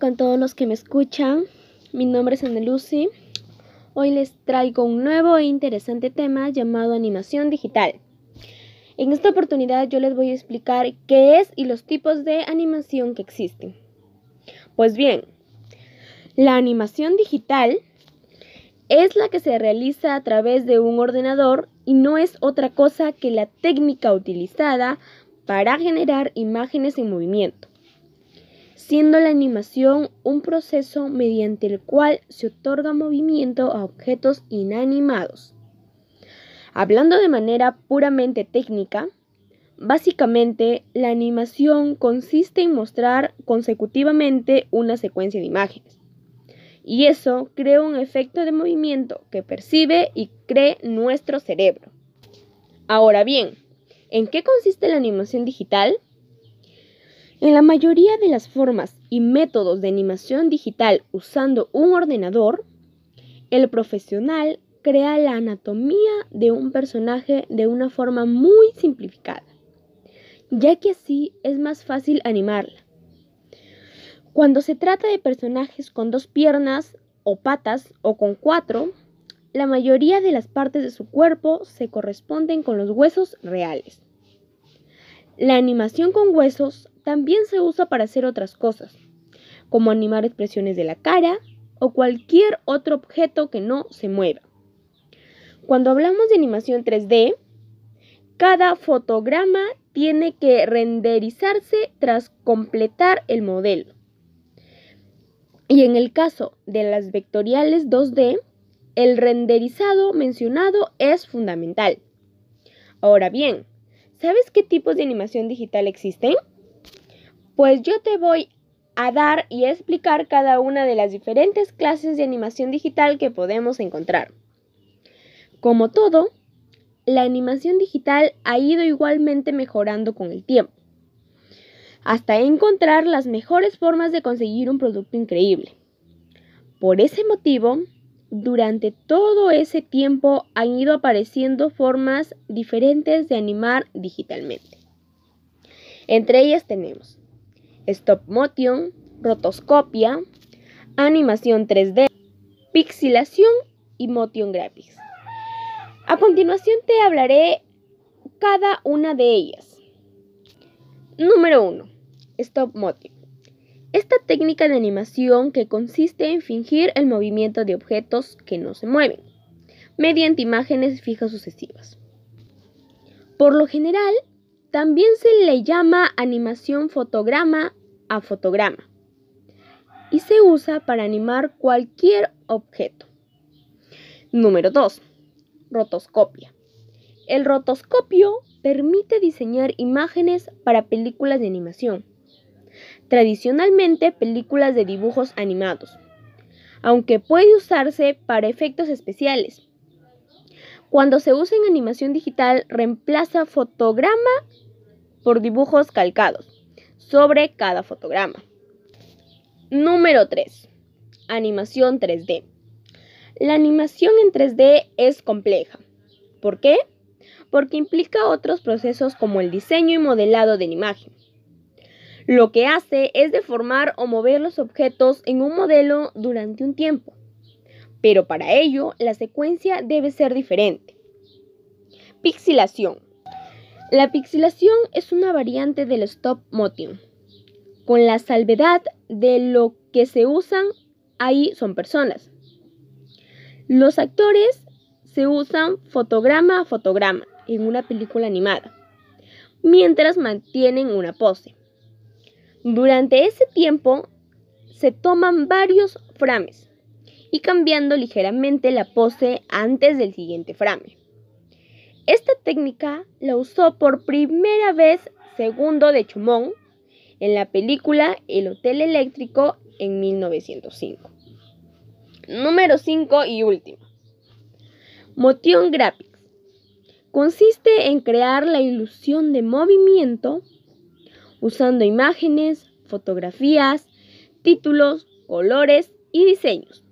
Con todos los que me escuchan. Mi nombre es Ana Lucy. Hoy les traigo un nuevo e interesante tema llamado animación digital. En esta oportunidad yo les voy a explicar qué es y los tipos de animación que existen. Pues bien, la animación digital es la que se realiza a través de un ordenador y no es otra cosa que la técnica utilizada para generar imágenes en movimiento siendo la animación un proceso mediante el cual se otorga movimiento a objetos inanimados. Hablando de manera puramente técnica, básicamente la animación consiste en mostrar consecutivamente una secuencia de imágenes. Y eso crea un efecto de movimiento que percibe y cree nuestro cerebro. Ahora bien, ¿en qué consiste la animación digital? En la mayoría de las formas y métodos de animación digital usando un ordenador, el profesional crea la anatomía de un personaje de una forma muy simplificada, ya que así es más fácil animarla. Cuando se trata de personajes con dos piernas o patas o con cuatro, la mayoría de las partes de su cuerpo se corresponden con los huesos reales. La animación con huesos también se usa para hacer otras cosas, como animar expresiones de la cara o cualquier otro objeto que no se mueva. Cuando hablamos de animación 3D, cada fotograma tiene que renderizarse tras completar el modelo. Y en el caso de las vectoriales 2D, el renderizado mencionado es fundamental. Ahora bien, ¿Sabes qué tipos de animación digital existen? Pues yo te voy a dar y explicar cada una de las diferentes clases de animación digital que podemos encontrar. Como todo, la animación digital ha ido igualmente mejorando con el tiempo, hasta encontrar las mejores formas de conseguir un producto increíble. Por ese motivo, durante todo ese tiempo han ido apareciendo formas diferentes de animar digitalmente. Entre ellas tenemos stop motion, rotoscopia, animación 3D, pixelación y motion graphics. A continuación te hablaré cada una de ellas. Número 1. Stop motion. Esta técnica de animación que consiste en fingir el movimiento de objetos que no se mueven, mediante imágenes fijas sucesivas. Por lo general, también se le llama animación fotograma a fotograma y se usa para animar cualquier objeto. Número 2. Rotoscopia. El rotoscopio permite diseñar imágenes para películas de animación tradicionalmente películas de dibujos animados, aunque puede usarse para efectos especiales. Cuando se usa en animación digital, reemplaza fotograma por dibujos calcados sobre cada fotograma. Número 3. Animación 3D. La animación en 3D es compleja. ¿Por qué? Porque implica otros procesos como el diseño y modelado de la imagen lo que hace es deformar o mover los objetos en un modelo durante un tiempo. Pero para ello, la secuencia debe ser diferente. Pixelación. La pixelación es una variante del stop motion, con la salvedad de lo que se usan ahí son personas. Los actores se usan fotograma a fotograma en una película animada, mientras mantienen una pose. Durante ese tiempo se toman varios frames y cambiando ligeramente la pose antes del siguiente frame. Esta técnica la usó por primera vez Segundo de Chumón en la película El Hotel Eléctrico en 1905. Número 5 y último. Motion Graphics. Consiste en crear la ilusión de movimiento usando imágenes, fotografías, títulos, colores y diseños.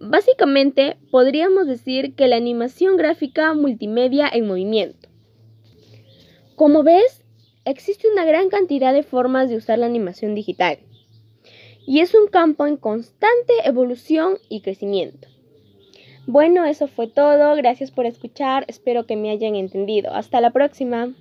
Básicamente, podríamos decir que la animación gráfica multimedia en movimiento. Como ves, existe una gran cantidad de formas de usar la animación digital. y es un campo en constante evolución y crecimiento. Bueno, eso fue todo. Gracias por escuchar. Espero que me hayan entendido. Hasta la próxima.